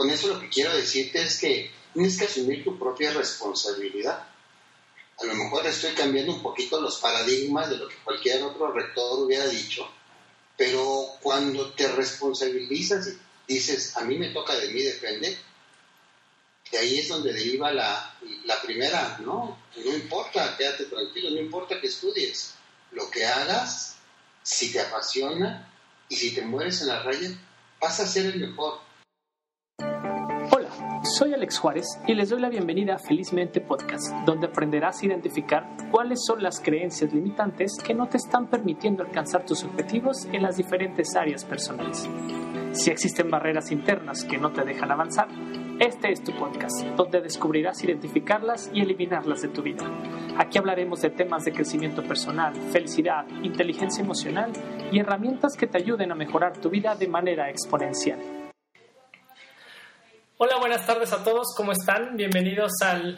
con eso lo que quiero decirte es que tienes que asumir tu propia responsabilidad. A lo mejor estoy cambiando un poquito los paradigmas de lo que cualquier otro rector hubiera dicho, pero cuando te responsabilizas y dices, a mí me toca de mí depende, de ahí es donde deriva la, la primera, ¿no? No importa, quédate tranquilo, no importa que estudies, lo que hagas, si te apasiona y si te mueres en la raya, vas a ser el mejor soy Alex Juárez y les doy la bienvenida a Felizmente Podcast, donde aprenderás a identificar cuáles son las creencias limitantes que no te están permitiendo alcanzar tus objetivos en las diferentes áreas personales. Si existen barreras internas que no te dejan avanzar, este es tu podcast, donde descubrirás identificarlas y eliminarlas de tu vida. Aquí hablaremos de temas de crecimiento personal, felicidad, inteligencia emocional y herramientas que te ayuden a mejorar tu vida de manera exponencial. Hola, buenas tardes a todos, ¿cómo están? Bienvenidos al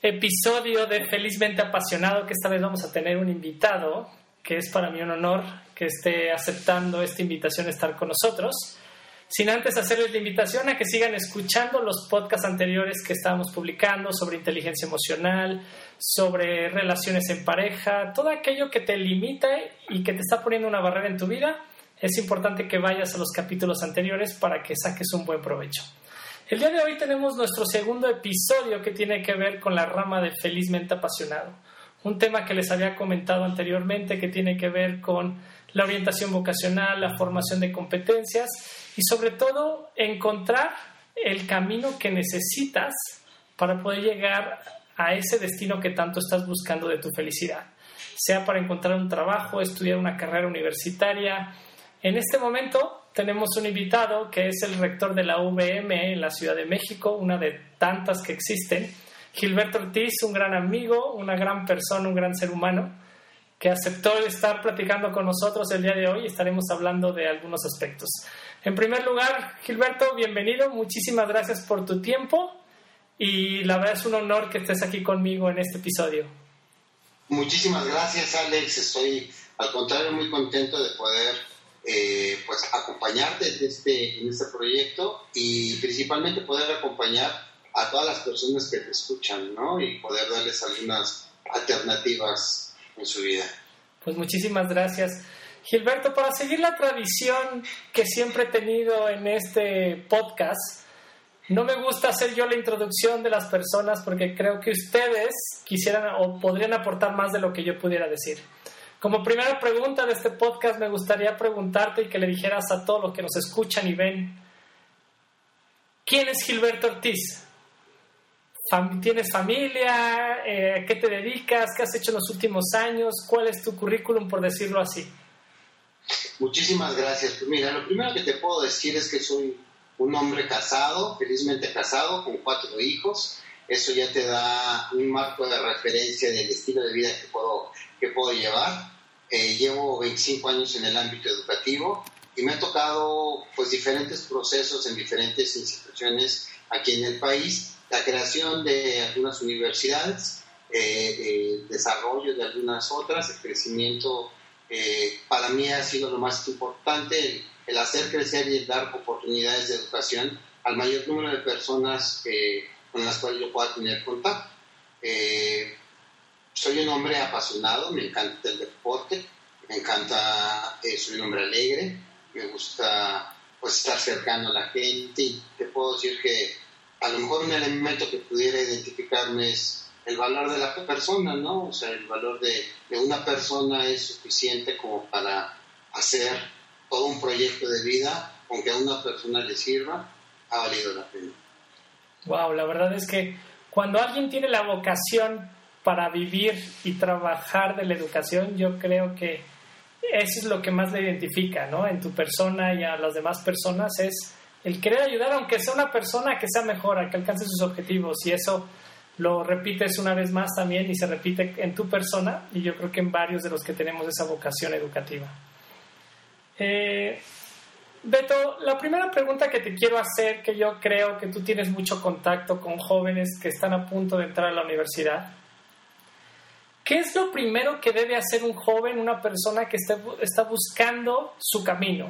episodio de Felizmente Apasionado, que esta vez vamos a tener un invitado, que es para mí un honor que esté aceptando esta invitación a estar con nosotros. Sin antes hacerles la invitación a que sigan escuchando los podcasts anteriores que estábamos publicando sobre inteligencia emocional, sobre relaciones en pareja, todo aquello que te limita y que te está poniendo una barrera en tu vida, es importante que vayas a los capítulos anteriores para que saques un buen provecho. El día de hoy tenemos nuestro segundo episodio que tiene que ver con la rama de Felizmente Apasionado. Un tema que les había comentado anteriormente que tiene que ver con la orientación vocacional, la formación de competencias y sobre todo encontrar el camino que necesitas para poder llegar a ese destino que tanto estás buscando de tu felicidad. Sea para encontrar un trabajo, estudiar una carrera universitaria. En este momento tenemos un invitado que es el rector de la UVM en la Ciudad de México, una de tantas que existen. Gilberto Ortiz, un gran amigo, una gran persona, un gran ser humano, que aceptó estar platicando con nosotros el día de hoy estaremos hablando de algunos aspectos. En primer lugar, Gilberto, bienvenido, muchísimas gracias por tu tiempo y la verdad es un honor que estés aquí conmigo en este episodio. Muchísimas gracias, Alex. Estoy, al contrario, muy contento de poder eh, pues acompañarte en este, en este proyecto y principalmente poder acompañar a todas las personas que te escuchan, ¿no? Y poder darles algunas alternativas en su vida. Pues muchísimas gracias. Gilberto, para seguir la tradición que siempre he tenido en este podcast, no me gusta hacer yo la introducción de las personas porque creo que ustedes quisieran o podrían aportar más de lo que yo pudiera decir. Como primera pregunta de este podcast me gustaría preguntarte y que le dijeras a todos los que nos escuchan y ven, ¿quién es Gilberto Ortiz? ¿Tienes familia? Eh, ¿Qué te dedicas? ¿Qué has hecho en los últimos años? ¿Cuál es tu currículum, por decirlo así? Muchísimas gracias. Pues mira, lo primero que te puedo decir es que soy un hombre casado, felizmente casado, con cuatro hijos. Eso ya te da un marco de referencia del estilo de vida que puedo que puedo llevar. Eh, llevo 25 años en el ámbito educativo y me ha tocado pues diferentes procesos en diferentes instituciones aquí en el país, la creación de algunas universidades, eh, el desarrollo de algunas otras, el crecimiento eh, para mí ha sido lo más importante, el, hacer crecer y dar oportunidades de educación al mayor número de personas con las cuales yo pueda tener contacto soy un hombre apasionado, me encanta el deporte, me encanta, eh, soy un hombre alegre, me gusta pues estar cercano a la gente y te puedo decir que a lo mejor un elemento que pudiera identificarme es el valor de la persona, ¿no? O sea, el valor de, de una persona es suficiente como para hacer todo un proyecto de vida, aunque a una persona le sirva, ha valido la pena. Wow, la verdad es que cuando alguien tiene la vocación para vivir y trabajar de la educación, yo creo que eso es lo que más le identifica, ¿no? En tu persona y a las demás personas es el querer ayudar, aunque sea una persona que sea mejor, a que alcance sus objetivos. Y eso lo repites una vez más también y se repite en tu persona y yo creo que en varios de los que tenemos esa vocación educativa. Eh, Beto, la primera pregunta que te quiero hacer, que yo creo que tú tienes mucho contacto con jóvenes que están a punto de entrar a la universidad, ¿Qué es lo primero que debe hacer un joven, una persona que está, buscando su camino?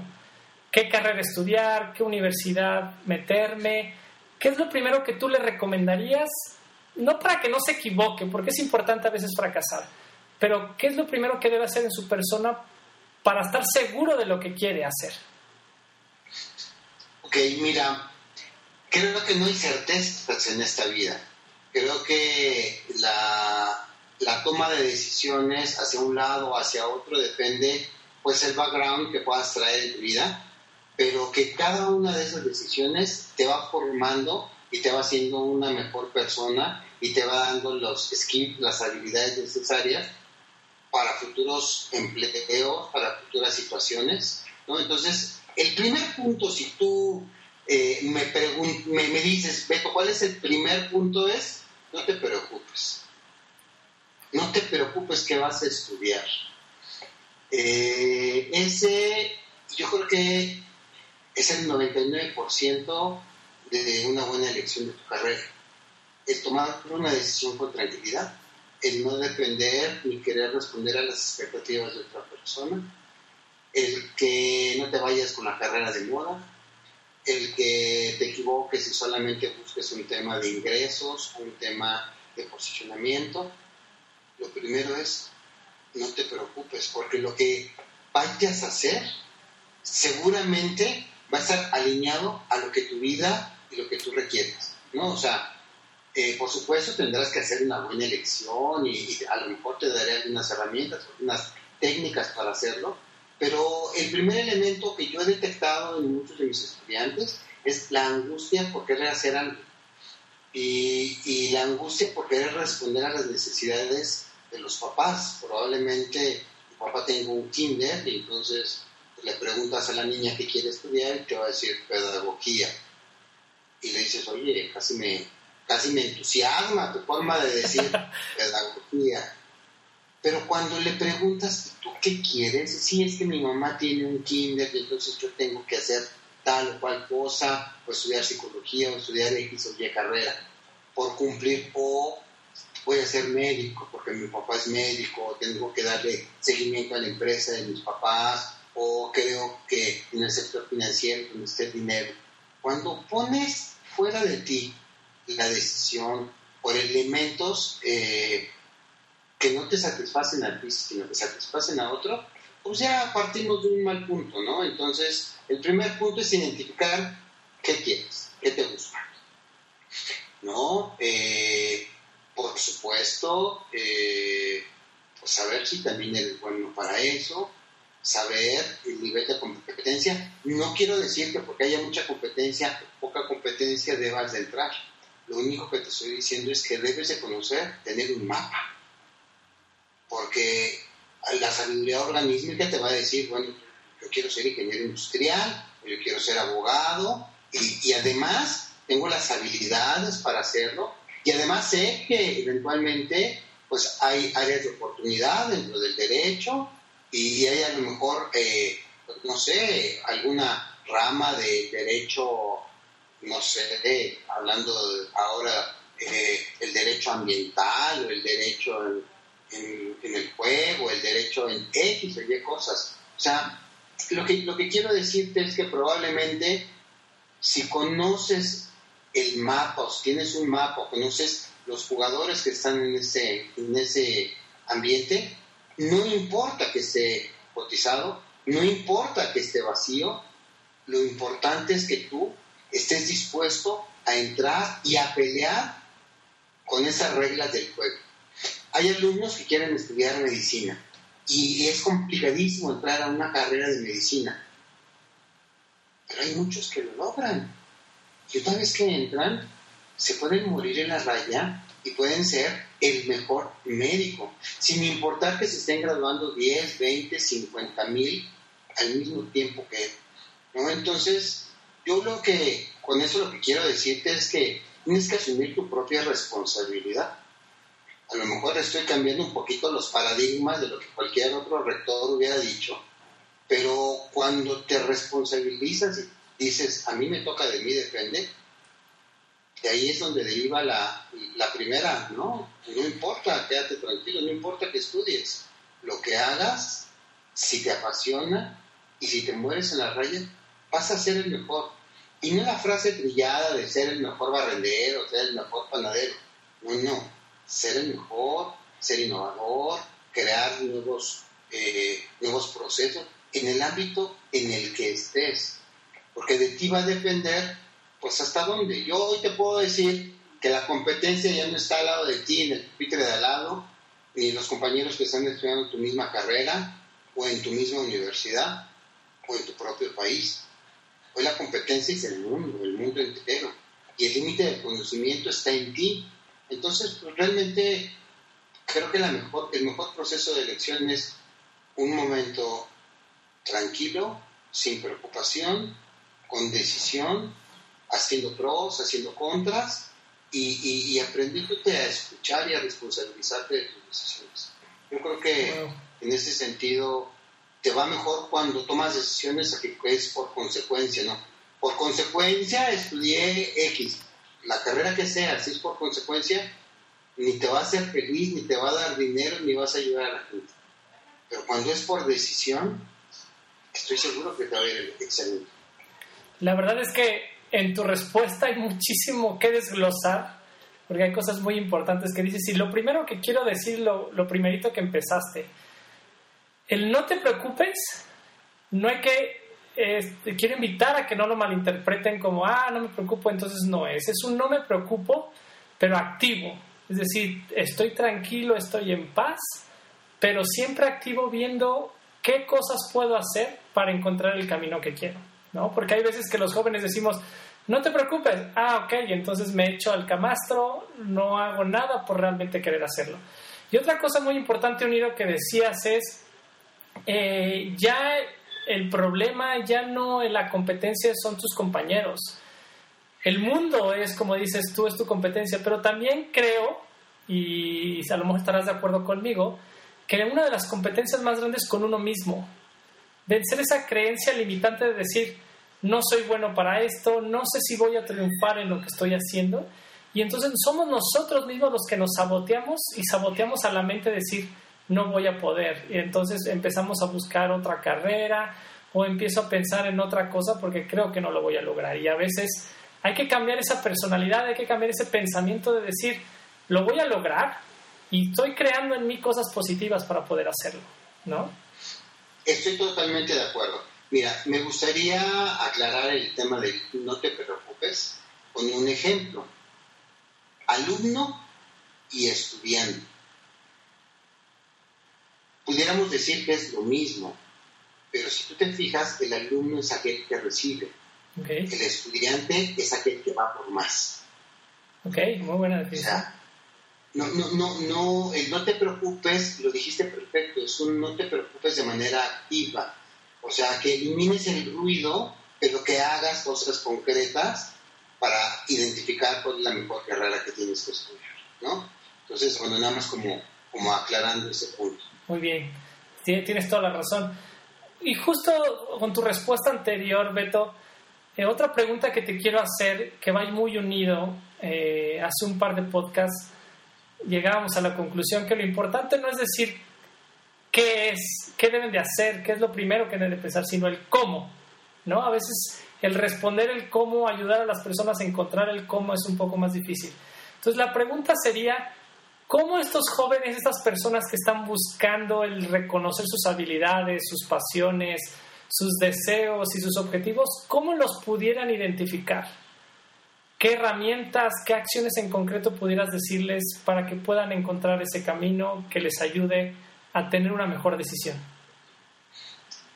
qué carrera estudiar, qué universidad meterme, ¿qué es lo primero que tú le recomendarías? No para que no se equivoque, porque es importante a veces fracasar, pero ¿qué es lo primero que debe hacer en su persona para estar seguro de lo que quiere hacer? Ok, mira, creo que no hay certezas en esta vida. Creo que la, la toma de decisiones hacia un lado o hacia otro depende pues el background que puedas traer en tu vida, pero que cada una de esas decisiones te va formando y te va haciendo una mejor persona y te va dando los skills, las habilidades necesarias para futuros empleos, para futuras situaciones, ¿no? Entonces, el primer punto, si tú eh, me, me, me, dices, ¿cuál es el primer punto? Es, no te preocupes. No te preocupes que vas a estudiar. Eh, ese, yo creo que es el 99% de una buena elección de tu carrera. El tomar una decisión con tranquilidad, el no depender ni querer responder a las expectativas de otra persona, el que no te vayas con la carrera de moda, el que te equivoques y solamente busques un tema de ingresos, un tema de posicionamiento. Lo primero es, no te preocupes, porque lo que vayas a hacer seguramente va a estar alineado a lo que tu vida y lo que tú requieres, ¿no? O sea, eh, por supuesto tendrás que hacer una buena elección y, a lo mejor te daré algunas herramientas, algunas técnicas para hacerlo, pero el primer elemento que yo he detectado en muchos de mis estudiantes es la angustia por querer hacer algo y, y la angustia por querer responder a las necesidades de los papás. Probablemente el papá tenga un kinder y entonces le preguntas a la niña que quiere estudiar y te va a decir pedagogía. Y le dices, oye, casi me, casi me entusiasma tu forma de decir pedagogía. Pero cuando le preguntas, ¿tú qué quieres? Sí, es que mi mamá tiene un kinder y entonces yo tengo que hacer tal o cual cosa, o estudiar psicología, o estudiar X o Y carrera, por cumplir, o voy a ser médico porque mi papá es médico, o tengo que darle seguimiento a la empresa de mis papás, o creo que en el sector financiero esté dinero. Cuando pones fuera de ti la decisión por elementos eh, que no te satisfacen a ti, sino que satisfacen a otro, pues ya partimos de un mal punto, ¿no? Entonces, el primer punto es identificar qué quieres, qué te gusta. ¿No? Eh, por supuesto, eh, pues saber si también eres bueno para eso, saber el nivel de competencia. No quiero decir que porque haya mucha competencia, poca competencia debas de entrar. Lo único que te estoy diciendo es que debes de conocer, tener un mapa. Porque la sabiduría organísmica te va a decir, bueno, yo quiero ser ingeniero industrial, yo quiero ser abogado, y, además tengo las habilidades para hacerlo, y además sé que eventualmente pues hay áreas de oportunidad dentro del derecho, y hay a lo mejor, eh, no sé, alguna rama de derecho, no sé, hablando ahora eh, el derecho ambiental o el derecho en, el juego, el derecho en X o Y cosas. O sea, lo que, lo que quiero decirte es que probablemente si conoces el mapa, o si tienes un mapa, conoces los jugadores que están en ese, en ese ambiente, no importa que esté cotizado, no importa que esté vacío, lo importante es que tú estés dispuesto a entrar y a pelear con esas reglas del juego. Hay alumnos que quieren estudiar medicina y es complicadísimo entrar a una carrera de medicina, pero hay muchos que lo logran. Y una vez que entran, se pueden morir en la raya y pueden ser el mejor médico, sin importar que se estén graduando 10, 20, 50 mil al mismo tiempo que él. ¿no? Entonces, yo lo que, con eso lo que quiero decirte es que tienes que asumir tu propia responsabilidad. A lo mejor estoy cambiando un poquito los paradigmas de lo que cualquier otro rector hubiera dicho, pero cuando te responsabilizas y dices, a mí me toca de mí depende, de ahí es donde deriva la, la primera, ¿no? No importa, quédate tranquilo, no importa que estudies. Lo que hagas, si te apasiona y si te mueres en la raya, vas a ser el mejor. Y no la frase trillada de ser el mejor barrendero, ser el mejor panadero. No, no. Ser el mejor, ser innovador, crear nuevos, eh, nuevos procesos en el ámbito en el que estés. Porque de ti va a depender, pues hasta dónde. Yo hoy te puedo decir que la competencia ya no está al lado de ti, en el pupitre de al lado, ni los compañeros que están estudiando tu misma carrera, o en tu misma universidad, o en tu propio país. Hoy la competencia es el mundo, el mundo entero. Y el límite del conocimiento está en ti. Entonces, pues, realmente creo que la mejor, el mejor proceso de elección es un momento tranquilo, sin preocupación, con decisión, haciendo pros, haciendo contras y, y, aprendiéndote a escuchar y a responsabilizarte de tus decisiones. Yo creo que en ese sentido te va mejor cuando tomas decisiones a que es por consecuencia, ¿no? Por consecuencia estudié X, la carrera que sea, si es por consecuencia, ni te va a hacer feliz, ni te va a dar dinero, ni vas a ayudar a la gente. Pero cuando es por decisión, estoy seguro que te va a ir excelente. La verdad es que en tu respuesta hay muchísimo que desglosar, porque hay cosas muy importantes que dices. Y lo primero que quiero decir, lo, lo primerito que empezaste, el no te preocupes, no hay que quiero invitar a que no lo malinterpreten como, ah, no me preocupo, entonces no es. Es un no me preocupo, pero activo. Es decir, estoy tranquilo, estoy en paz, pero siempre activo viendo qué cosas puedo hacer para encontrar el camino que quiero. ¿no? Porque hay veces que los jóvenes decimos, no te preocupes, ah, ok, entonces me echo al camastro, no hago nada por realmente querer hacerlo. Y otra cosa muy importante, Unido, que decías es, eh, ya el problema ya no en la competencia son tus compañeros. El mundo es, como dices tú, es tu competencia, pero también creo, y a lo mejor estarás de acuerdo conmigo, que una de las competencias más grandes es con uno mismo. Vencer esa creencia limitante de decir, no soy bueno para esto, no sé si voy a triunfar en lo que estoy haciendo. Y entonces somos nosotros mismos los que nos saboteamos y saboteamos a la mente decir, no voy a poder. Y entonces empezamos a buscar otra carrera o empiezo a pensar en otra cosa porque creo que no lo voy a lograr. Y a veces hay que cambiar esa personalidad, hay que cambiar ese pensamiento de decir, lo voy a lograr y estoy creando en mí cosas positivas para poder hacerlo, ¿no? Estoy totalmente de acuerdo. Mira, me gustaría aclarar el tema de no te preocupes con un ejemplo. Alumno y estudiante pudiéramos decir que es lo mismo, pero si tú te fijas, el alumno es aquel que recibe, el estudiante es aquel que va por más. Ok, muy buena definición. no, no, no, no, el no te preocupes, lo dijiste perfecto, es un no te preocupes de manera activa. O sea, que elimines el ruido, pero que hagas cosas concretas para identificar cuál es la mejor carrera que tienes que estudiar, ¿no? Entonces, bueno, nada más como, como aclarando ese punto. Muy bien, tienes toda la razón. Y justo con tu respuesta anterior, Beto, eh, otra pregunta que te quiero hacer, que va muy unido, eh, hace un par de podcasts llegábamos a la conclusión que lo importante no es decir qué es, qué deben de hacer, qué es lo primero que deben de pensar, sino el cómo, ¿no? A veces el responder el cómo, ayudar a las personas a encontrar el cómo es un poco más difícil. Entonces la pregunta sería, ¿Cómo estos jóvenes, estas personas que están buscando el reconocer sus habilidades, sus pasiones, sus deseos y sus objetivos, cómo los pudieran identificar? ¿Qué herramientas, qué acciones en concreto pudieras decirles para que puedan encontrar ese camino que les ayude a tener una mejor decisión?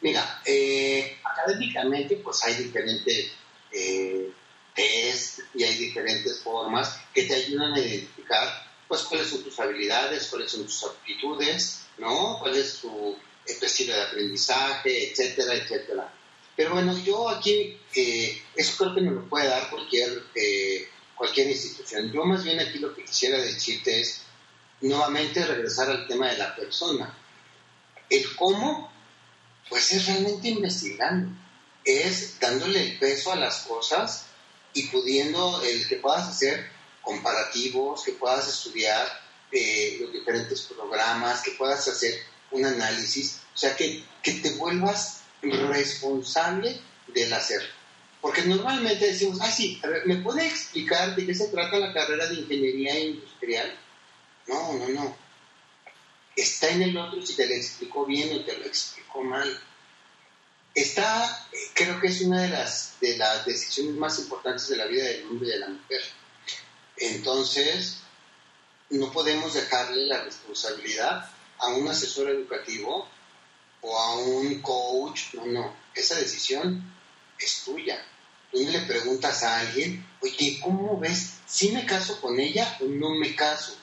Mira, eh, académicamente pues hay diferentes eh, test y hay diferentes formas que te ayudan a identificar pues cuáles son tus habilidades, cuáles son tus aptitudes, ¿no? Cuál es tu, estilo de aprendizaje, etcétera, etcétera. Pero bueno, yo aquí, eh, eso creo que no lo puede dar cualquier, eh, cualquier institución. Yo más bien aquí lo que quisiera decirte es, nuevamente regresar al tema de la persona. El cómo, pues es realmente investigando, es dándole el peso a las cosas y pudiendo, el que puedas hacer comparativos, que puedas estudiar eh, los diferentes programas, que puedas hacer un análisis, o sea, que, que te vuelvas responsable del hacer. Porque normalmente decimos, ah, sí, a ver, ¿me puede explicar de qué se trata la carrera de ingeniería industrial? No, no, no. Está en el otro si te lo explicó bien o te lo explicó mal. Está, creo que es una de las, de las decisiones más importantes de la vida del hombre y de la mujer. Entonces, no podemos dejarle la responsabilidad a un asesor educativo o a un coach. No, no. Esa decisión es tuya. Tú le preguntas a alguien, oye, ¿cómo ves? ¿Si me caso con ella o no me caso?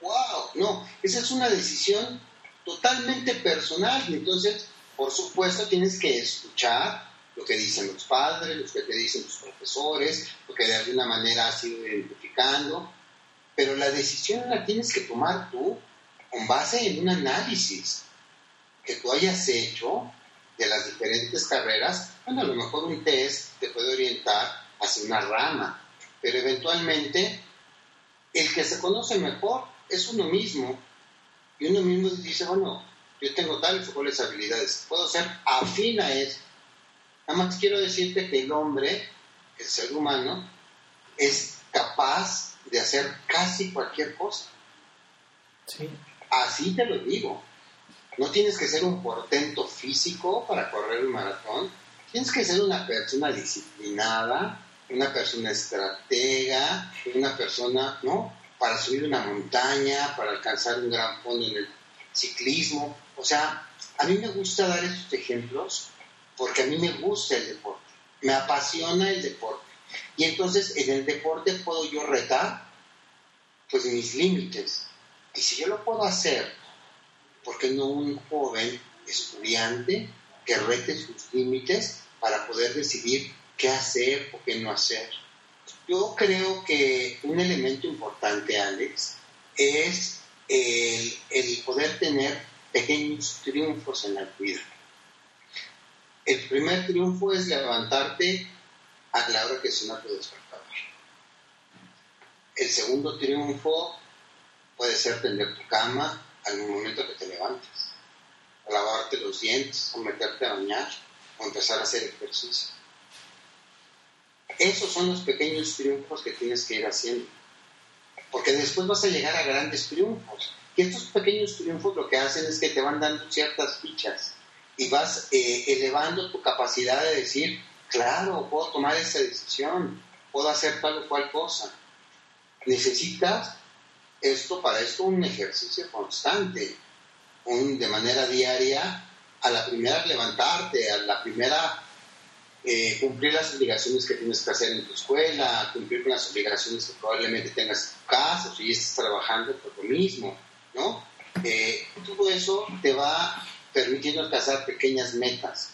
¡Wow! No, esa es una decisión totalmente personal. Entonces, por supuesto, tienes que escuchar lo que dicen los padres, lo que te dicen los profesores, lo que de alguna manera has ido identificando, pero la decisión la tienes que tomar tú con base en un análisis que tú hayas hecho de las diferentes carreras. Bueno, a lo mejor un test te puede orientar hacia una rama, pero eventualmente el que se conoce mejor es uno mismo y uno mismo dice, bueno, yo tengo tales o cuales habilidades, puedo ser afín a eso Nada más quiero decirte que el hombre, el ser humano, es capaz de hacer casi cualquier cosa. Sí. Así te lo digo. No tienes que ser un portento físico para correr un maratón. Tienes que ser una persona disciplinada, una persona estratega, una persona, ¿no? Para subir una montaña, para alcanzar un gran fondo en el ciclismo. O sea, a mí me gusta dar estos ejemplos porque a mí me gusta el deporte, me apasiona el deporte. Y entonces en el deporte puedo yo retar pues mis límites. Y si yo lo puedo hacer, ¿por qué no un joven estudiante que rete sus límites para poder decidir qué hacer o qué no hacer? Yo creo que un elemento importante, Alex, es el, el poder tener pequeños triunfos en la vida. El primer triunfo es levantarte a la hora que suena tu despertador. El segundo triunfo puede ser tender tu cama al momento que te levantes, o lavarte los dientes, o meterte a bañar, o empezar a hacer ejercicio. Esos son los pequeños triunfos que tienes que ir haciendo, porque después vas a llegar a grandes triunfos. Y estos pequeños triunfos lo que hacen es que te van dando ciertas fichas y vas eh, elevando tu capacidad de decir, claro, puedo tomar esa decisión, puedo hacer tal o cual cosa. Necesitas esto para esto un ejercicio constante, un, de manera diaria, a la primera levantarte, a la primera eh, cumplir las obligaciones que tienes que hacer en tu escuela, cumplir con las obligaciones que probablemente tengas en tu casa, si estás trabajando por lo mismo, ¿no? Eh, todo eso te va permitiendo alcanzar pequeñas metas.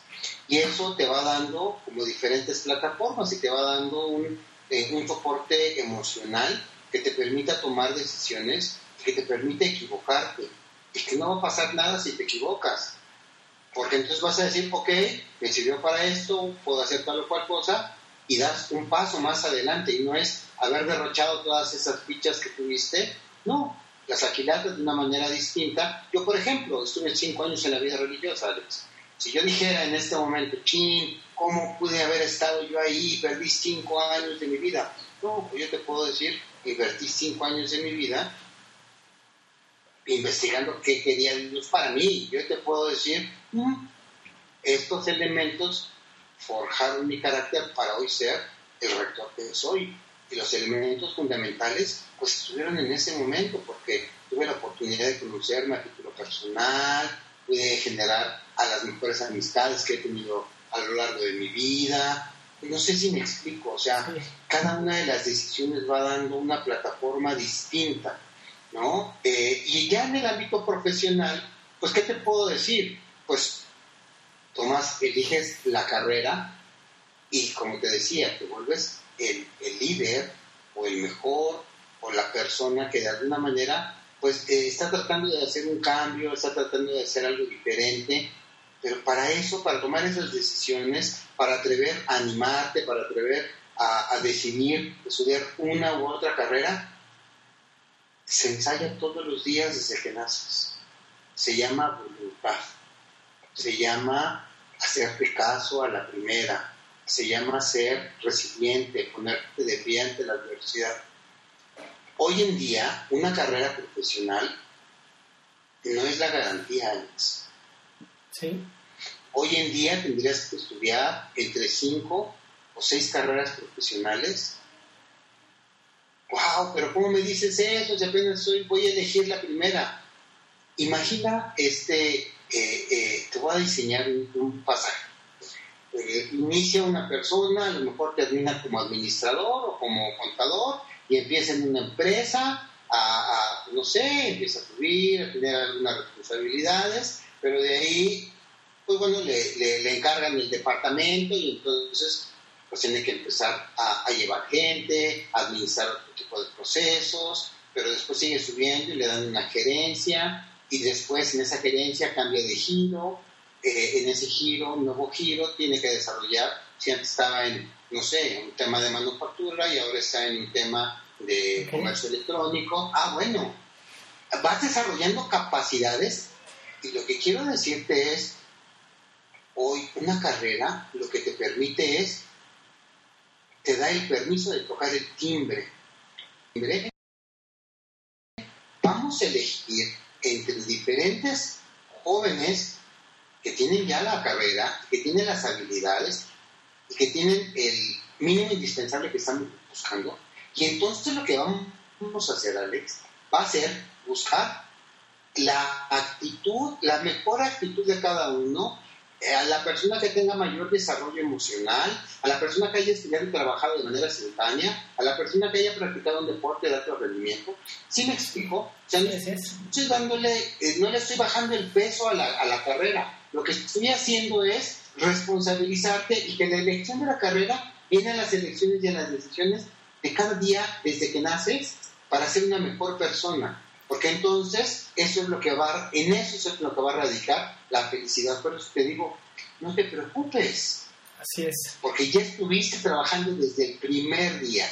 Y eso te va dando como diferentes plataformas y te va dando un, eh, un soporte emocional que te permita tomar decisiones, que te permite equivocarte. Y que no va a pasar nada si te equivocas. Porque entonces vas a decir, ok, me sirvió para esto, puedo hacer tal o cual cosa, y das un paso más adelante. Y no es haber derrochado todas esas fichas que tuviste, no, las aquilatas de una manera distinta. Yo, por ejemplo, estuve cinco años en la vida religiosa, Alex. Si yo dijera en este momento, chin, ¿cómo pude haber estado yo ahí? Perdí cinco años de mi vida. No, pues yo te puedo decir, invertí cinco años de mi vida investigando qué quería Dios para mí. Yo te puedo decir, mm, estos elementos forjaron mi carácter para hoy ser el rector que soy y los elementos fundamentales pues estuvieron en ese momento porque tuve la oportunidad de conocerme a título personal, pude generar a las mejores amistades que he tenido a lo largo de mi vida. No sé si me explico, o sea, cada una de las decisiones va dando una plataforma distinta, ¿no? Eh, y ya en el ámbito profesional, pues, ¿qué te puedo decir? Pues, tomas, eliges la carrera y, como te decía, te vuelves el, líder o el mejor o la persona que de alguna manera pues eh, está tratando de hacer un cambio, está tratando de hacer algo diferente, pero para eso, para tomar esas decisiones, para atrever a animarte, para atrever a, a decidir estudiar una u otra carrera, se ensaya todos los días desde que naces. Se llama voluntad, se llama hacerte caso a la primera, se llama ser resiliente, ponerte de pie ante la adversidad. Hoy en día, una carrera profesional no es la garantía, Alex. Sí. Hoy en día tendrías que estudiar entre cinco o seis carreras profesionales. ¡Wow! Pero ¿cómo me dices eso? Si apenas soy, voy a elegir la primera. Imagina, este, eh, eh, te voy a diseñar un, pasaje. Eh, inicia una persona, a lo mejor termina como administrador o como contador y empieza en una empresa a, no sé, empieza a subir, a tener algunas responsabilidades, pero de ahí, pues bueno, le, le, encargan el departamento y entonces pues tiene que empezar a, llevar gente, a administrar otro tipo de procesos, pero después sigue subiendo y le dan una gerencia y después en esa gerencia cambia de giro, eh, en ese giro, un nuevo giro, tiene que desarrollar, si antes estaba en, no sé, un tema de manufactura y ahora está en un tema de comercio electrónico. Ah, bueno, vas desarrollando capacidades y lo que quiero decirte es, hoy una carrera lo que te permite es, te da el permiso de tocar el timbre. Vamos a elegir entre diferentes jóvenes que tienen ya la carrera, que tienen las habilidades y que tienen el mínimo indispensable que están buscando, y entonces lo que vamos a hacer, Alex, va a ser buscar la actitud, la mejor actitud de cada uno, a la persona que tenga mayor desarrollo emocional, a la persona que haya estudiado y trabajado de manera simultánea, a la persona que haya practicado un deporte de alto rendimiento. ¿Sí me explico? O sea, no, estoy dándole, eh, no le estoy bajando el peso a la, a la carrera. Lo que estoy haciendo es responsabilizarte y que la elección de la carrera viene a las elecciones y a las decisiones de cada día desde que naces para ser una mejor persona. Porque entonces eso es lo que va, en eso es lo que va a radicar la felicidad. Por eso te digo, no te preocupes. Así es. Porque ya estuviste trabajando desde el primer día.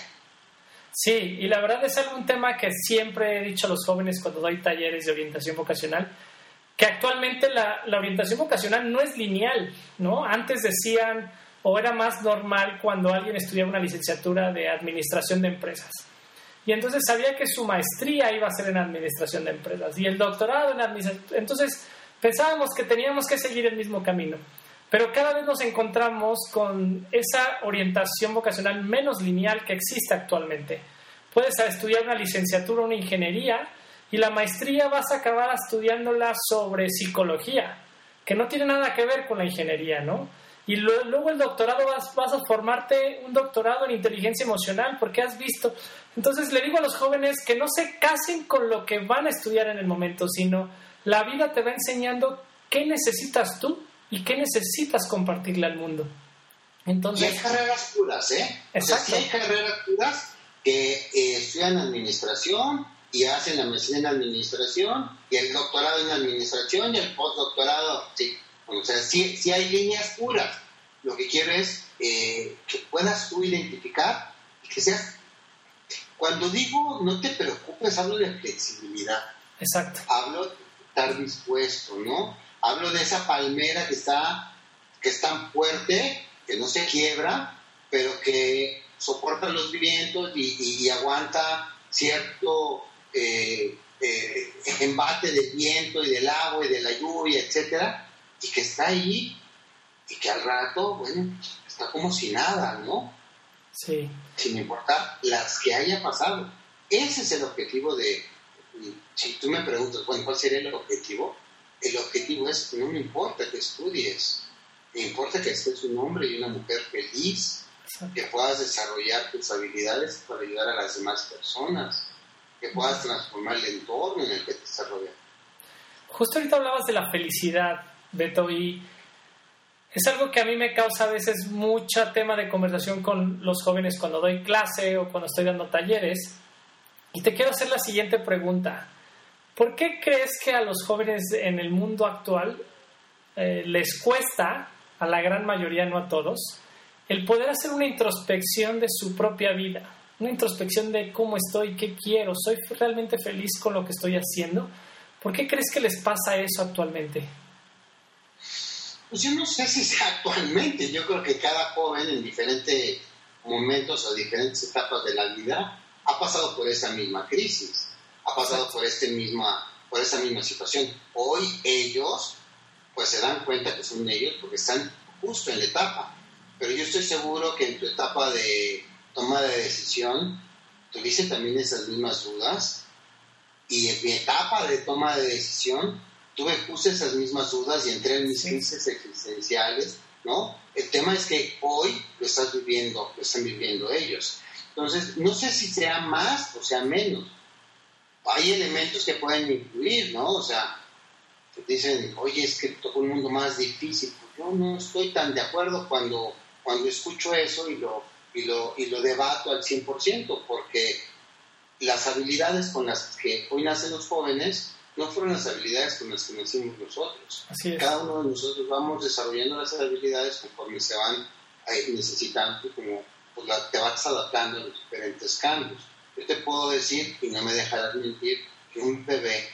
Sí, y la verdad es algún tema que siempre he dicho a los jóvenes cuando doy talleres de orientación vocacional, que actualmente la, la orientación vocacional no es lineal, ¿no? Antes decían, o era más normal cuando alguien estudiaba una licenciatura de administración de empresas. Y entonces sabía que su maestría iba a ser en administración de empresas y el doctorado en administración. Entonces pensábamos que teníamos que seguir el mismo camino. Pero cada vez nos encontramos con esa orientación vocacional menos lineal que existe actualmente. Puedes estudiar una licenciatura, una ingeniería, y la maestría vas a acabar estudiándola sobre psicología, que no tiene nada que ver con la ingeniería, ¿no? Y luego el doctorado vas, vas, a formarte un doctorado en inteligencia emocional porque has visto. Entonces le digo a los jóvenes que no se casen con lo que van a estudiar en el momento, sino la vida te va enseñando qué necesitas tú y qué necesitas compartirle al mundo. Entonces, y hay carreras puras, ¿eh? Exacto. hay carreras puras que eh, estudian administración y hacen la maestría en administración y el doctorado en administración y el postdoctorado, sí o sea, sí, hay líneas puras. Lo que quiero es eh, que puedas tú identificar y que seas... Cuando digo no te preocupes, hablo de flexibilidad. Exacto. Hablo de estar dispuesto, ¿no? Hablo de esa palmera que está, que es tan fuerte, que no se quiebra, pero que soporta los vientos y, aguanta cierto eh, eh, embate del viento y del agua y de la lluvia, etcétera, y que está ahí y que al rato, bueno, está como si nada, ¿no? Sí. Sin importar las que haya pasado. Ese es el objetivo de, si tú me preguntas, bueno, ¿cuál sería el objetivo? El objetivo es, no me importa que estudies, me importa que estés un hombre y una mujer feliz, que puedas desarrollar tus habilidades para ayudar a las demás personas, que puedas transformar el entorno en el que te estás rodeando. Justo ahorita hablabas de la felicidad Beto, y es algo que a mí me causa a veces mucho tema de conversación con los jóvenes cuando doy clase o cuando estoy dando talleres. Y te quiero hacer la siguiente pregunta. ¿Por qué crees que a los jóvenes en el mundo actual eh, les cuesta, a la gran mayoría, no a todos, el poder hacer una introspección de su propia vida? Una introspección de cómo estoy, qué quiero, soy realmente feliz con lo que estoy haciendo. ¿Por qué crees que les pasa eso actualmente? Pues yo no sé si sea actualmente, yo creo que cada joven en diferentes momentos o diferentes etapas de la vida ha pasado por esa misma crisis, ha pasado por, este misma, por esa misma situación. Hoy ellos pues se dan cuenta que son ellos porque están justo en la etapa. Pero yo estoy seguro que en tu etapa de toma de decisión tuviste también esas mismas dudas y en mi etapa de toma de decisión tuve justo esas mismas dudas y entré en mis crisis existenciales, ¿no? El tema es que hoy lo estás viviendo, lo están viviendo ellos. Entonces, no sé si sea más o sea menos. Hay elementos que pueden influir, ¿no? O sea, dicen, oye, es que todo el mundo más difícil. Pues yo no estoy tan de acuerdo cuando, cuando escucho eso y lo, y, lo, y lo debato al 100%, porque las habilidades con las que hoy nacen los jóvenes no fueron las habilidades con las que nacimos nosotros. Cada uno de nosotros vamos desarrollando las habilidades conforme se van eh, necesitando, como pues, te vas adaptando a los diferentes cambios. Yo te puedo decir, y no me dejarás mentir, que un bebé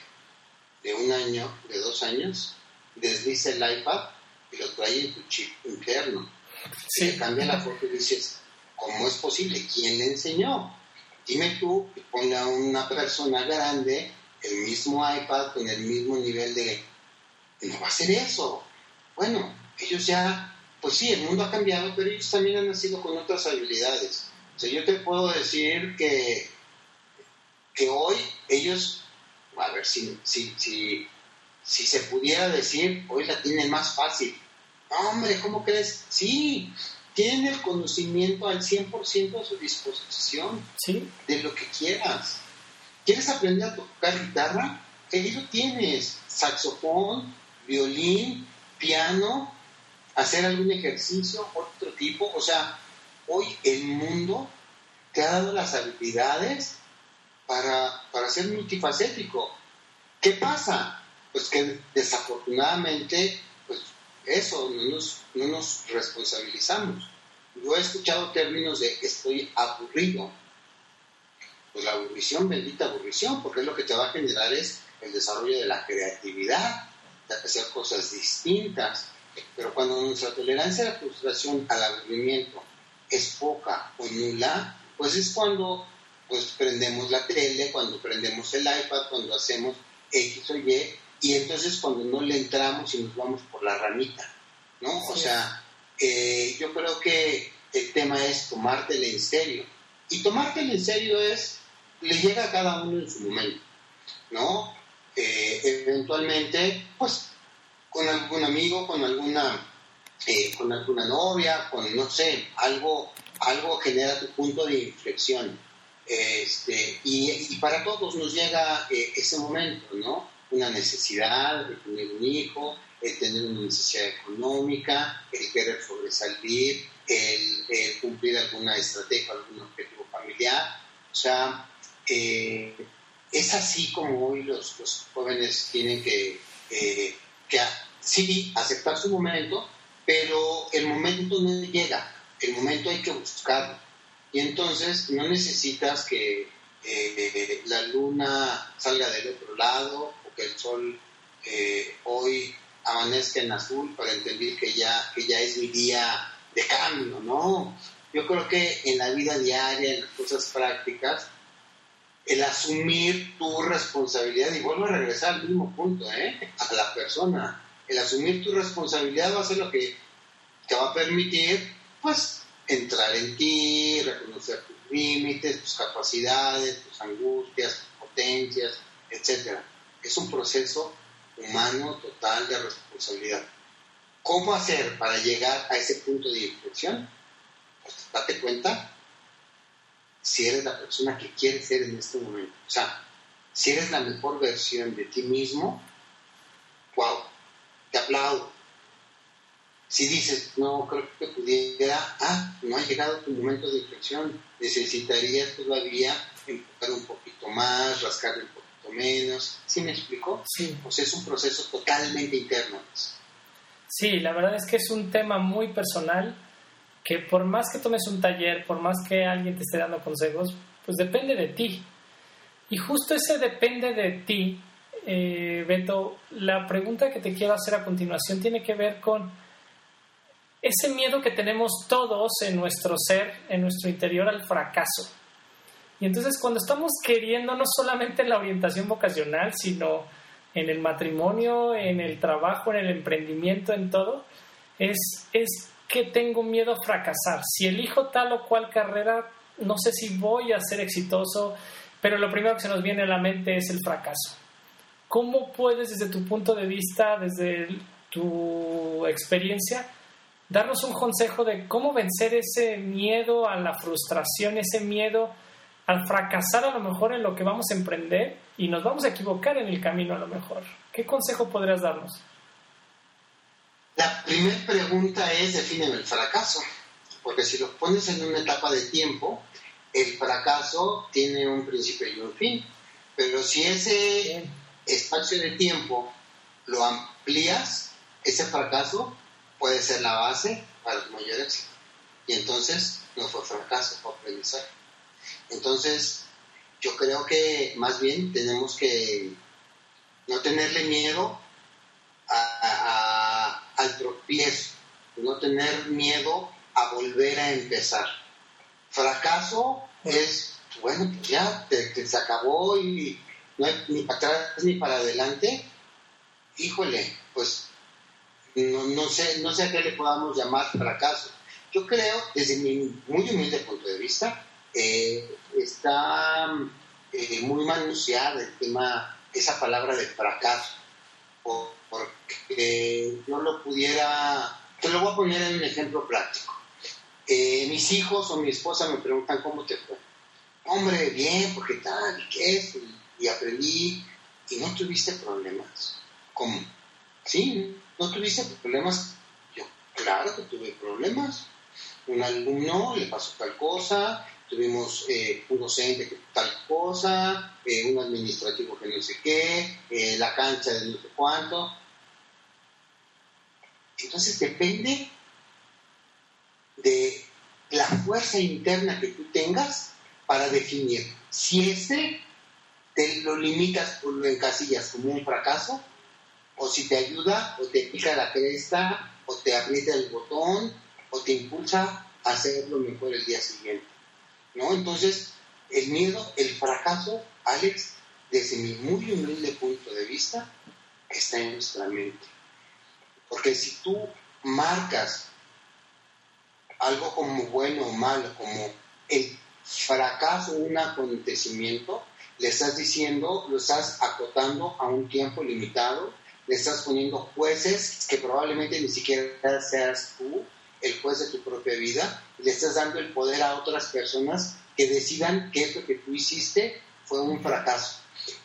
de un año, de dos años, desliza el iPad y lo trae en tu chip interno. Sí. cambia la foto y dices, ¿cómo es posible? ¿Quién le enseñó? Dime tú que ponga una persona grande el mismo iPad con el mismo nivel de... No va a ser eso. Bueno, ellos ya, pues sí, el mundo ha cambiado, pero ellos también han nacido con otras habilidades. O sea, yo te puedo decir que, que hoy ellos a ver si, si, si, si se pudiera decir, hoy la tienen más fácil. hombre, ¿cómo crees? Sí, tienen el conocimiento al 100% a su disposición ¿Sí? de lo que quieras. ¿Quieres aprender a tocar guitarra? Ahí lo tienes. Saxofón, violín, piano, hacer algún ejercicio, otro tipo. O sea, hoy el mundo te ha dado las habilidades para, para ser multifacético. ¿Qué pasa? Pues que desafortunadamente, pues eso, no nos, no nos responsabilizamos. Yo he escuchado términos de estoy aburrido. Pues la aburrición, bendita aburrición, porque es lo que te va a generar es el desarrollo de la creatividad, de hacer cosas distintas. Pero cuando nuestra tolerancia a la frustración, al aburrimiento, es poca o nula, pues es cuando pues prendemos la tele, cuando prendemos el iPad, cuando hacemos X o Y, y entonces cuando no le entramos y nos vamos por la ramita, ¿no? O sea, eh, yo creo que el tema es tomártelo en serio. Y tomártelo en serio es, le llega a cada uno en su momento, ¿no? Eh, eventualmente, pues, con algún amigo, con alguna, eh, con alguna novia, con, no sé, algo, algo genera tu punto de inflexión este, y, para todos nos llega eh, ese momento, ¿no? Una necesidad de tener un hijo, el tener una necesidad económica, el querer sobresalir, el, cumplir alguna estrategia, algún objetivo familiar. O sea, eh, es así como hoy los, jóvenes tienen que, eh, que, sí, aceptar su momento, pero el momento no llega, el momento hay que buscarlo y entonces no necesitas que eh, la luna salga del otro lado o que el sol hoy amanezca en azul para entender que ya, que ya es mi día de cambio, ¿no? Yo creo que en la vida diaria, en las cosas prácticas, el asumir tu responsabilidad, y vuelvo a regresar al mismo punto, ¿eh? a la persona, el asumir tu responsabilidad va a ser lo que te va a permitir, pues, entrar en ti, reconocer tus límites, tus capacidades, tus angustias, tus potencias, etc. Es un proceso humano total de responsabilidad. ¿Cómo hacer para llegar a ese punto de inflexión? Pues date cuenta si eres la persona que quieres ser en este momento. O sea, si eres la mejor versión de ti mismo, wow, te aplaudo si dices, no creo que pudiera, ah, no ha llegado tu momento de inflexión, necesitarías todavía empujar un poquito más, rascarle un poquito menos. ¿Sí me explicó? Sí. O sea, es un proceso totalmente interno. Sí, la verdad es que es un tema muy personal que por más que tomes un taller, por más que alguien te esté dando consejos, pues depende de ti. Y justo ese depende de ti, eh, Beto, la pregunta que te quiero hacer a continuación tiene que ver con ese miedo que tenemos todos en nuestro ser, en nuestro interior al fracaso. Y entonces cuando estamos queriendo no solamente en la orientación vocacional, sino en el matrimonio, en el trabajo, en el emprendimiento, en todo, es, es que tengo miedo a fracasar. Si elijo tal o cual carrera, no sé si voy a ser exitoso, pero lo primero que se nos viene a la mente es el fracaso. ¿Cómo puedes desde tu punto de vista, desde tu experiencia, darnos un consejo de cómo vencer ese miedo a la frustración, ese miedo al fracasar a lo mejor en lo que vamos a emprender y nos vamos a equivocar en el camino a lo mejor? ¿Qué consejo podrías darnos? La primera pregunta es, define el fracaso, porque si lo pones en una etapa de tiempo, el fracaso tiene un principio y un fin, pero si ese espacio de tiempo lo amplías, ese fracaso puede ser la base para el mayor éxito. Y entonces no fue fracaso, fue aprendizaje. Entonces, yo creo que más bien tenemos que no tenerle miedo al tropiezo, no tener miedo a volver a empezar. Fracaso es, bueno, pues ya se acabó y no hay ni para atrás ni para adelante. Híjole, pues no, sé, no sé a qué le podamos llamar fracaso. Yo creo, desde mi muy humilde punto de vista, eh, está eh, muy manunciada el tema, esa palabra de fracaso, porque yo lo pudiera, te lo voy a poner en un ejemplo práctico. Eh, mis hijos o mi esposa me preguntan cómo te fue. Hombre, bien, porque tal, y qué es, y, y aprendí, y no tuviste problemas. ¿Cómo? Sí, ¿No tuviste problemas? Yo, claro que tuve problemas. Un alumno le pasó tal cosa, tuvimos eh, un docente que tal cosa, eh, un administrativo que no sé qué, eh, la cancha de no sé cuánto. Entonces depende de la fuerza interna que tú tengas para definir si ese te lo limitas o lo encasillas como un fracaso o si te ayuda o te pica la cresta o te aprieta el botón o te impulsa a hacerlo mejor el día siguiente. ¿No? Entonces, el miedo, el fracaso, Alex, desde mi muy humilde punto de vista, está en nuestra mente. Porque si tú marcas algo como bueno o malo, como el fracaso un acontecimiento, le estás diciendo, lo estás acotando a un tiempo limitado le estás poniendo jueces que probablemente ni siquiera seas tú el juez de tu propia vida, le estás dando el poder a otras personas que decidan que esto que tú hiciste fue un fracaso.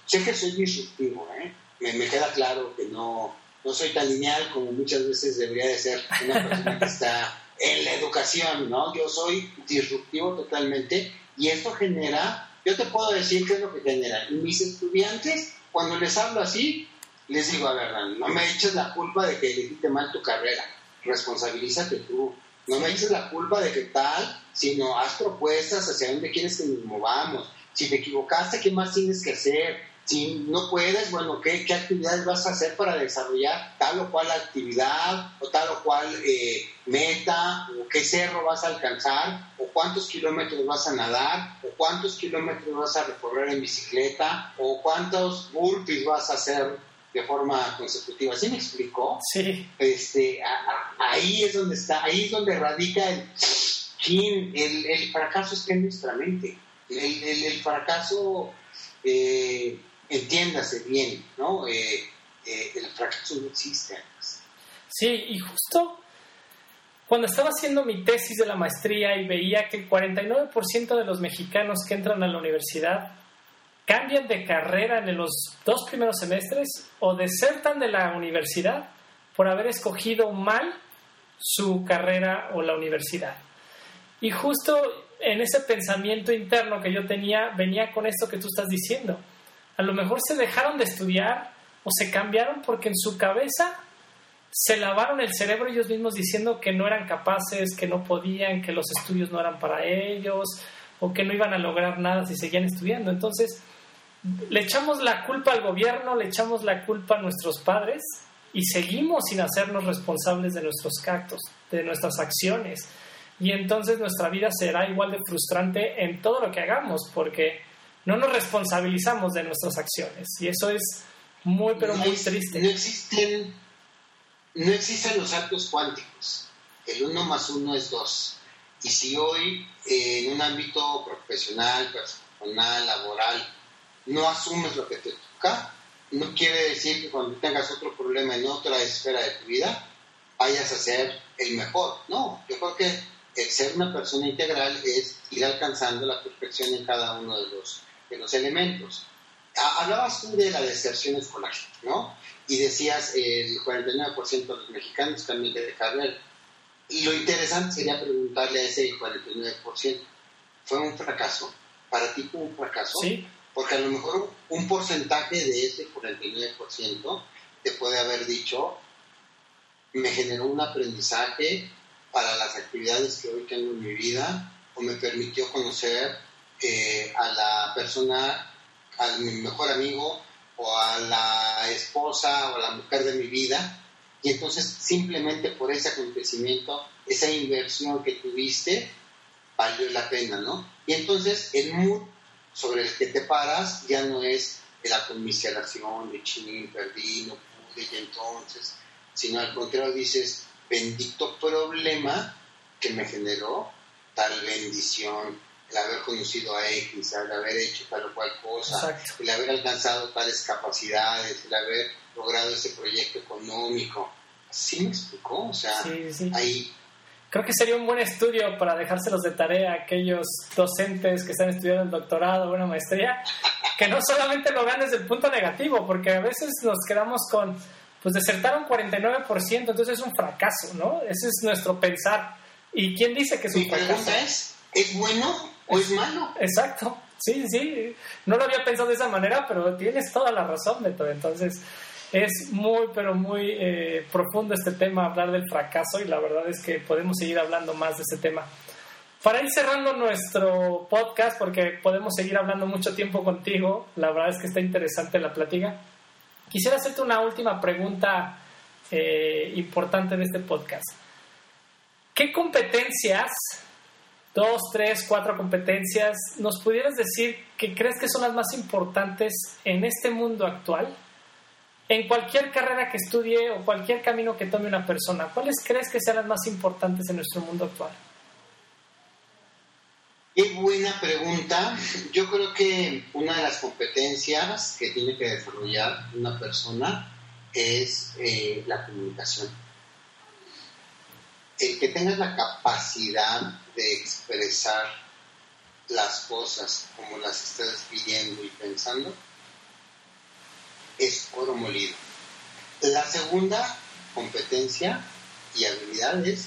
Sé que soy disruptivo, ¿eh? me, me, queda claro que no, no soy tan lineal como muchas veces debería de ser una persona que está en la educación, ¿no? Yo soy disruptivo totalmente y esto genera, yo te puedo decir qué es lo que genera. Mis estudiantes, cuando les hablo así, les digo, a ver, no me eches la culpa de que elegiste mal tu carrera, responsabilízate tú. No me eches la culpa de que tal, sino haz propuestas hacia dónde quieres que nos movamos. Si te equivocaste, ¿qué más tienes que hacer? Si no puedes, bueno, ¿qué, qué actividades vas a hacer para desarrollar tal o cual actividad o tal o cual eh, meta o qué cerro vas a alcanzar o cuántos kilómetros vas a nadar o cuántos kilómetros vas a recorrer en bicicleta o cuántos burpees vas a hacer de forma consecutiva. ¿Sí me explicó? Sí. Este, ahí es donde está, ahí es donde radica el, el, el fracaso está en nuestra mente. El, el, fracaso, eh, entiéndase bien, ¿no? Eh, eh, el fracaso no existe. Sí, y justo cuando estaba haciendo mi tesis de la maestría y veía que el 49% de los mexicanos que entran a la universidad cambian de carrera en los dos primeros semestres o desertan de la universidad por haber escogido mal su carrera o la universidad. Y justo en ese pensamiento interno que yo tenía venía con esto que tú estás diciendo. A lo mejor se dejaron de estudiar o se cambiaron porque en su cabeza se lavaron el cerebro ellos mismos diciendo que no eran capaces, que no podían, que los estudios no eran para ellos o que no iban a lograr nada si seguían estudiando. Entonces, le echamos la culpa al gobierno, le echamos la culpa a nuestros padres y seguimos sin hacernos responsables de nuestros actos, de nuestras acciones. Y entonces nuestra vida será igual de frustrante en todo lo que hagamos, porque no nos responsabilizamos de nuestras acciones. Y eso es muy, pero muy triste. No existen, no existen los actos cuánticos. El uno más uno es dos. Y si hoy en un ámbito profesional, personal, laboral, no asumes lo que te toca, no quiere decir que cuando tengas otro problema en otra esfera de tu vida, vayas a ser el mejor. No, yo creo que el ser una persona integral es ir alcanzando la perfección en cada uno de los, de los elementos. Hablabas tú de la deserción escolar, ¿no? Y decías el 49% de los mexicanos también de carrera. Y lo interesante sería preguntarle a ese 49%, ¿fue un fracaso? ¿Para ti fue un fracaso? Sí. Porque a lo mejor un porcentaje de ese 49% te puede haber dicho, me generó un aprendizaje para las actividades que hoy tengo en mi vida o me permitió conocer eh, a la persona, a mi mejor amigo o a la esposa o a la mujer de mi vida. Y entonces simplemente por ese acontecimiento, esa inversión que tuviste, valió la pena, ¿no? Y entonces mood sobre el que te paras ya no es de la conmiseración, de ching, perdí, no pude, y entonces, sino al contrario dices, bendito problema que me generó tal bendición, el haber conocido a X, el haber hecho tal o cual cosa, el haber alcanzado tales capacidades, el haber logrado ese proyecto económico. ¿Sí me explicó? O sea, ahí Creo que sería un buen estudio para dejárselos de tarea a aquellos docentes que están estudiando el doctorado o una maestría, que no solamente lo vean desde el punto negativo, porque a veces nos quedamos con, pues desertaron 49%, entonces es un fracaso, ¿no? Ese es nuestro pensar. ¿Y quién dice que es un fracaso? es, ¿es bueno o es malo? Exacto, sí, sí. No lo había pensado de esa manera, pero tienes toda la razón, Beto. Entonces, es muy, pero muy eh, profundo este tema, hablar del fracaso, y la verdad es que podemos seguir hablando más de ese tema. Para ir cerrando nuestro podcast, porque podemos seguir hablando mucho tiempo contigo, la verdad es que está interesante la plática. Quisiera hacerte una última pregunta eh, importante de este podcast. ¿Qué competencias, dos, tres, cuatro competencias, nos pudieras decir que crees que son las más importantes en este mundo actual? En cualquier carrera que estudie o cualquier camino que tome una persona, ¿cuáles crees que las más importantes en nuestro mundo actual? Qué buena pregunta. Yo creo que una de las competencias que tiene que desarrollar una persona es eh, la comunicación. El que tengas la capacidad de expresar las cosas como las estás viviendo y pensando, es oro molido. La segunda competencia y habilidad es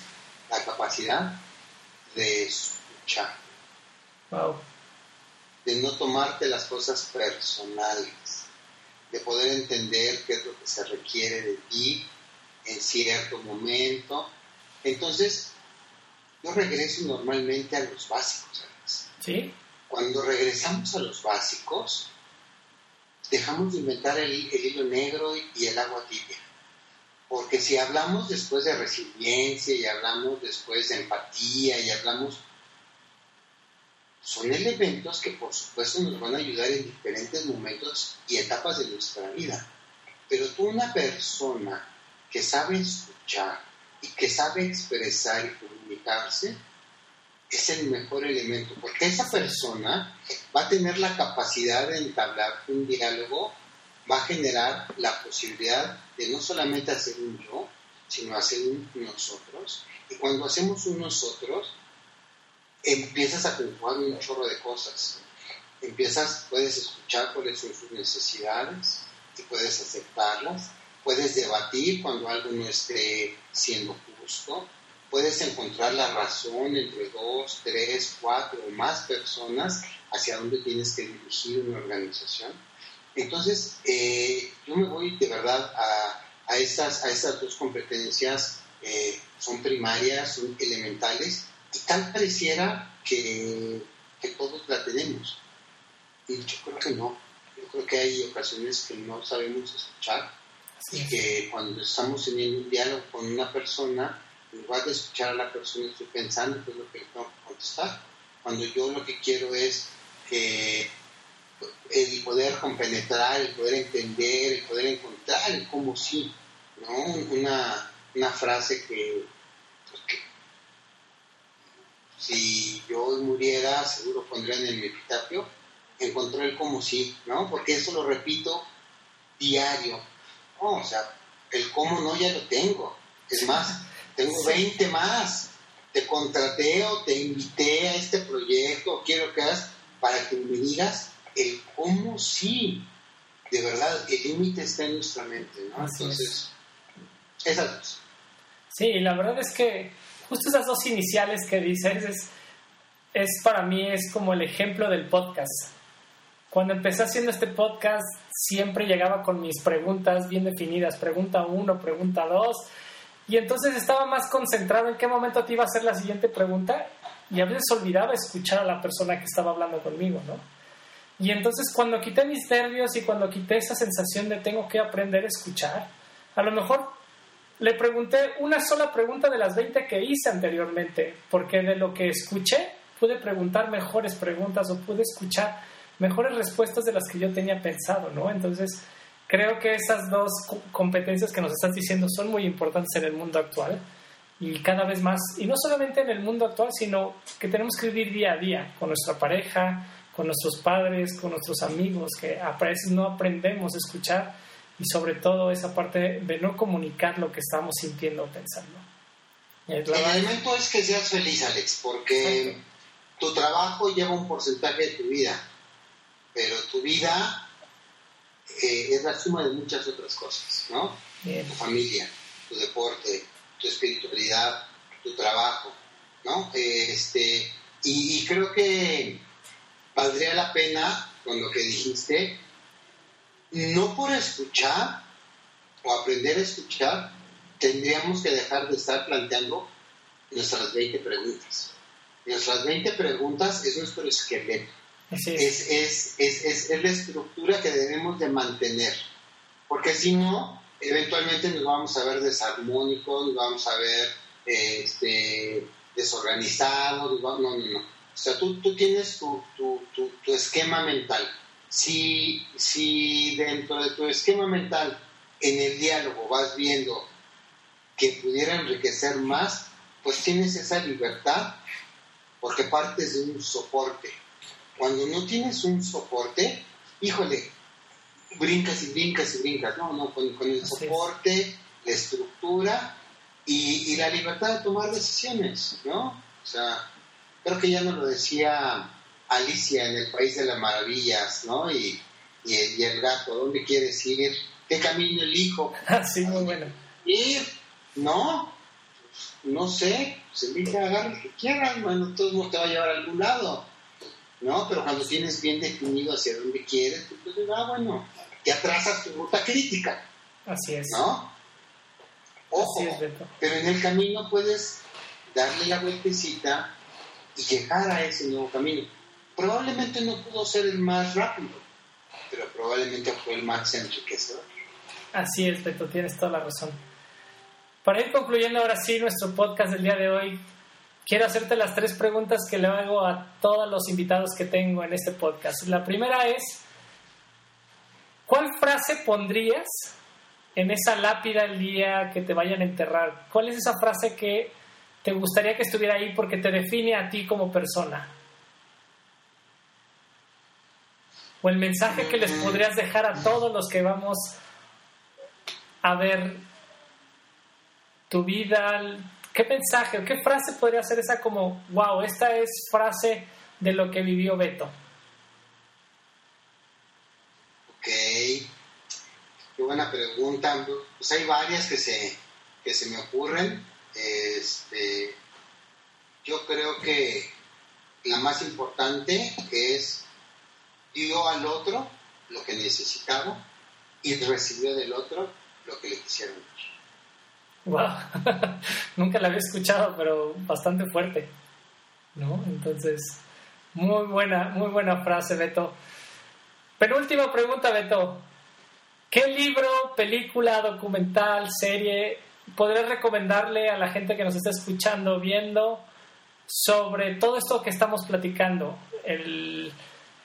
la capacidad de escuchar. De no tomarte las cosas personales, de poder entender qué es lo que se requiere de ti en cierto momento. Entonces, yo regreso normalmente a los básicos. ¿Sí? Cuando regresamos a los básicos, dejamos de inventar el, hilo negro y el agua tibia. Porque si hablamos después de resiliencia y hablamos después de empatía y hablamos, son elementos que por supuesto nos van a ayudar en diferentes momentos y etapas de nuestra vida. Pero tú una persona que sabe escuchar y que sabe expresar y comunicarse, es el mejor elemento, porque esa persona va a tener la capacidad de entablar un diálogo, va a generar la posibilidad de no solamente hacer un yo, sino hacer un nosotros. Y cuando hacemos un nosotros, empiezas a conjugar un chorro de cosas. Empiezas, puedes escuchar cuáles son sus necesidades y puedes aceptarlas. Puedes debatir cuando algo no esté siendo justo puedes encontrar la razón entre dos, tres, cuatro o más personas hacia dónde tienes que dirigir una organización. Entonces, eh, yo me voy de verdad a, a, estas, a estas dos competencias, eh, son primarias, son elementales, y tal pareciera que, que todos la tenemos. Y yo creo que no. Yo creo que hay ocasiones que no sabemos escuchar Y que cuando estamos en un diálogo con una persona, en lugar de escuchar a la persona, estoy pensando qué es lo que le tengo que contestar. Cuando yo lo que quiero es que el poder compenetrar, el poder entender, el poder encontrar el cómo sí, ¿no? Una, una frase que, pues, que, si yo muriera, seguro pondrían en mi epitafio, encontró el cómo sí, ¿no? Porque eso lo repito diario. o sea, el cómo no ya lo tengo. Es más, tengo 20 más. Te contraté o te invité a este proyecto, quiero que hagas para que me digas el cómo sí. De verdad, el límite está en nuestra mente, ¿no? Entonces, esas dos. Sí, la verdad es que justo esas dos iniciales que dices es, es para mí es como el ejemplo del podcast. Cuando empecé haciendo este podcast, siempre llegaba con mis preguntas bien definidas, pregunta uno, pregunta dos, y entonces estaba más concentrado en qué momento te iba a hacer la siguiente pregunta, y a veces olvidaba escuchar a la persona que estaba hablando conmigo, ¿no? Y entonces cuando quité mis nervios y cuando quité esa sensación de tengo que aprender a escuchar, a lo mejor le pregunté una sola pregunta de las 20 que hice anteriormente, porque de lo que escuché pude preguntar mejores preguntas o pude escuchar mejores respuestas de las que yo tenía pensado, ¿no? Entonces, creo que esas dos competencias que nos estás diciendo son muy importantes en el mundo actual y cada vez más, y no solamente en el mundo actual, sino que tenemos que vivir día a día con nuestra pareja, con nuestros padres, con nuestros amigos, que a veces no aprendemos a escuchar y sobre todo esa parte de no comunicar lo que estamos sintiendo o pensando. El elemento es que seas feliz, Alex, porque tu trabajo lleva un porcentaje de tu vida, pero tu vida eh, es la suma de muchas otras cosas, ¿no? Tu familia, tu deporte, tu espiritualidad, tu trabajo, ¿no? Este, y, y creo que valdría la pena, con lo que dijiste, no por escuchar o aprender a escuchar, tendríamos que dejar de estar planteando nuestras 20 preguntas. Nuestras 20 preguntas es nuestro esqueleto. Es. Es, es, es, es, la estructura que debemos de mantener. Porque si no, eventualmente nos vamos a ver desarmónicos, nos vamos a ver este, desorganizados. No, no, no. O sea, tú, tú tienes tu, tu, tu, tu esquema mental si, si dentro de tu esquema mental, en el diálogo, vas viendo que pudiera enriquecer más, pues tienes esa libertad porque partes de un soporte. Cuando no tienes un soporte, híjole, brincas y brincas y brincas. No, no, con, con el soporte, la estructura y, y, la libertad de tomar decisiones, ¿no? O sea, creo que ya nos lo decía Alicia en el País de las Maravillas, ¿no? Y, y, el, gato, ¿dónde quieres ir? ¿Qué camino elijo? Ah, sí, muy bueno. Ir, ¿no? No sé, se invita a agarrar lo que quieras, bueno, todo mundo te va a llevar a algún lado, ¿no? Pero cuando tienes bien definido hacia dónde quieres, pues, ah, bueno, te atrasas tu ruta crítica. Así es. ¿No? Ojo, pero en el camino puedes darle la vueltecita y llegar a ese nuevo camino. Probablemente no pudo ser el más rápido, pero probablemente fue el más enriquecedor. Así es, Beto, tienes toda la razón. Para ir concluyendo ahora sí nuestro podcast del día de hoy, quiero hacerte las tres preguntas que le hago a todos los invitados que tengo en este podcast. La primera es, ¿cuál frase pondrías en esa lápida el día que te vayan a enterrar? ¿Cuál es esa frase que te gustaría que estuviera ahí porque te define a ti como persona? o el mensaje que les podrías dejar a todos los que vamos a ver tu vida, ¿qué mensaje o qué frase podría ser esa como, wow, esta es frase de lo que vivió Beto? Ok, qué buena pregunta. Pues hay varias que se, que se me ocurren. Este, yo creo que la más importante es dio al otro lo que necesitaba y recibió del otro lo que le quisieron Wow, nunca la había escuchado, pero bastante fuerte, ¿no? Entonces, muy buena, muy buena frase, Beto. Penúltima pregunta, Beto. ¿Qué libro, película, documental, serie podrías recomendarle a la gente que nos está escuchando, viendo, sobre todo esto que estamos platicando? El,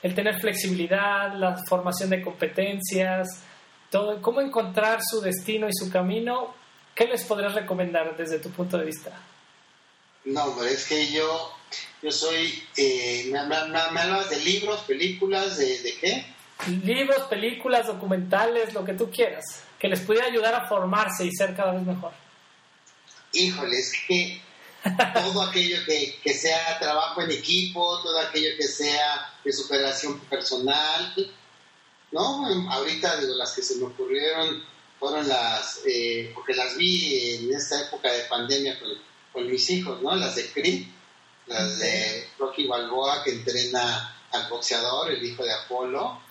el tener flexibilidad, la formación de competencias, todo, cómo encontrar su destino y su camino. ¿Qué les podrías recomendar desde tu punto de vista? No, hombre, es que yo, yo soy, eh, me, hablabas de libros, películas, de, de qué? Libros, películas, documentales, lo que tú quieras, que les pudiera ayudar a formarse y ser cada vez mejor. Híjole, es que todo aquello que, que, sea trabajo en equipo, todo aquello que sea de superación personal, ¿no? Ahorita de las que se me ocurrieron fueron las, eh, porque las vi en esta época de pandemia con, con mis hijos, ¿no? Las de Creed, las de Rocky Balboa que entrena al boxeador, el hijo de Apolo.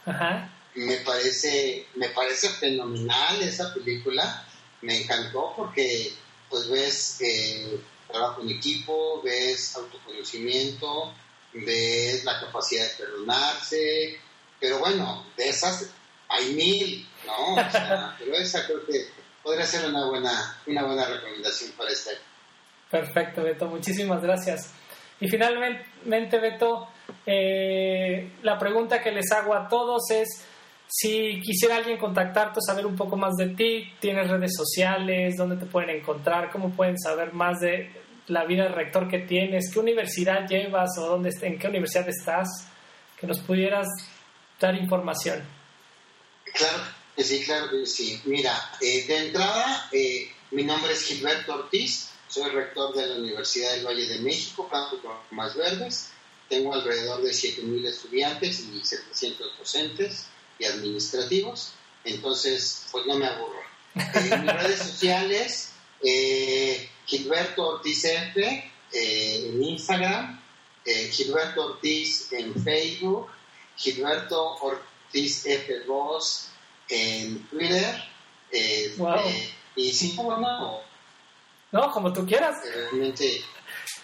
Me parece, me parece fenomenal esa película, me encantó porque pues ves eh, trabajo en equipo, ves autoconocimiento, ves la capacidad de perdonarse, pero bueno, de esas hay mil, ¿no? pero esa creo que podría ser una buena, una buena recomendación para este Perfecto, Beto, muchísimas gracias. Y finalmente, Beto, eh, la pregunta que les hago a todos es, si quisiera alguien contactarte saber un poco más de ti, ¿tienes redes sociales? ¿Dónde te pueden encontrar? ¿Cómo pueden saber más de la vida de rector que tienes? ¿Qué universidad llevas o dónde, en qué universidad estás? Que nos pudieras dar información. Claro que sí, claro sí. Mira, eh, de entrada, eh, mi nombre es Gilberto Ortiz, soy rector de la Universidad del Valle de México, Campo Más Verdes. Tengo alrededor de 7.000 estudiantes y 700 docentes y administrativos. Entonces, pues no me aburro. En mis redes sociales, eh, Gilberto Ortiz F eh, en Instagram, eh, Gilberto Ortiz en Facebook, Gilberto Ortiz F2 en Twitter. Wow. y sí, bueno, no, como tú quieras. Realmente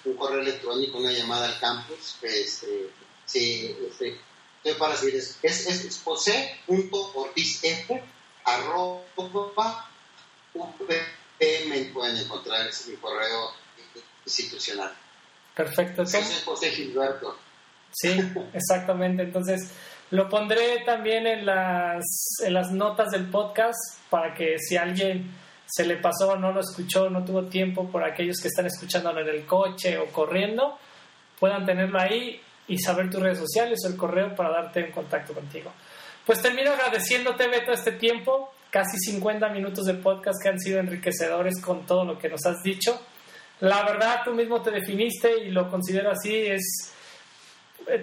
un correo electrónico, una llamada al campus, este, sí, este, estoy para decir eso. Es, es, es arroba me pueden encontrar es mi correo institucional. Perfecto. Es José Gilberto. Sí, exactamente. Entonces, lo pondré también en las, en las notas del podcast para que si alguien se le pasó, no lo escuchó, no tuvo tiempo por aquellos que están escuchándolo en el coche o corriendo, puedan tenerlo ahí y saber tus redes sociales o el correo para darte en contacto contigo. Pues termino agradeciéndote, Beto, este tiempo, casi 50 minutos de podcast que han sido enriquecedores con todo lo que nos has dicho. La verdad, tú mismo te definiste y lo considero así, es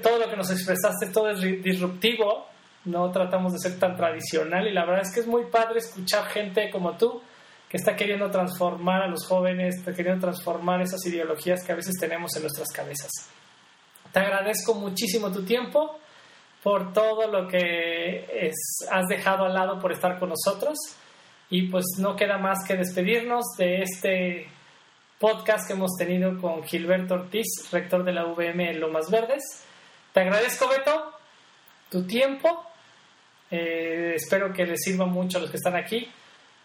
todo lo que nos expresaste, todo es disruptivo, no tratamos de ser tan tradicional y la verdad es que es muy padre escuchar gente como tú que está queriendo transformar a los jóvenes, está queriendo transformar esas ideologías que a veces tenemos en nuestras cabezas. Te agradezco muchísimo tu tiempo, por todo lo que has dejado al lado por estar con nosotros y pues no queda más que despedirnos de este podcast que hemos tenido con Gilberto Ortiz, rector de la VM en Lomas Verdes. Te agradezco, Beto, tu tiempo. Eh, espero que les sirva mucho a los que están aquí.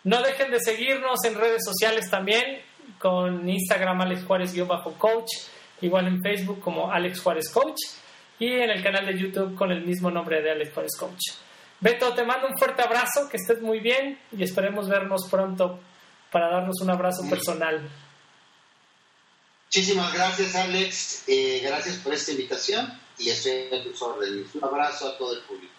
No dejen de seguirnos en redes sociales también, con Instagram Alex Juárez-coach, igual en Facebook como Alex Juárez Coach y en el canal de YouTube con el mismo nombre de Alex Juárez Coach. Beto, te mando un fuerte abrazo, que estés muy bien y esperemos vernos pronto para darnos un abrazo personal. Muchísimas gracias Alex, eh, gracias por esta invitación y estoy a tus órdenes. Un abrazo a todo el público.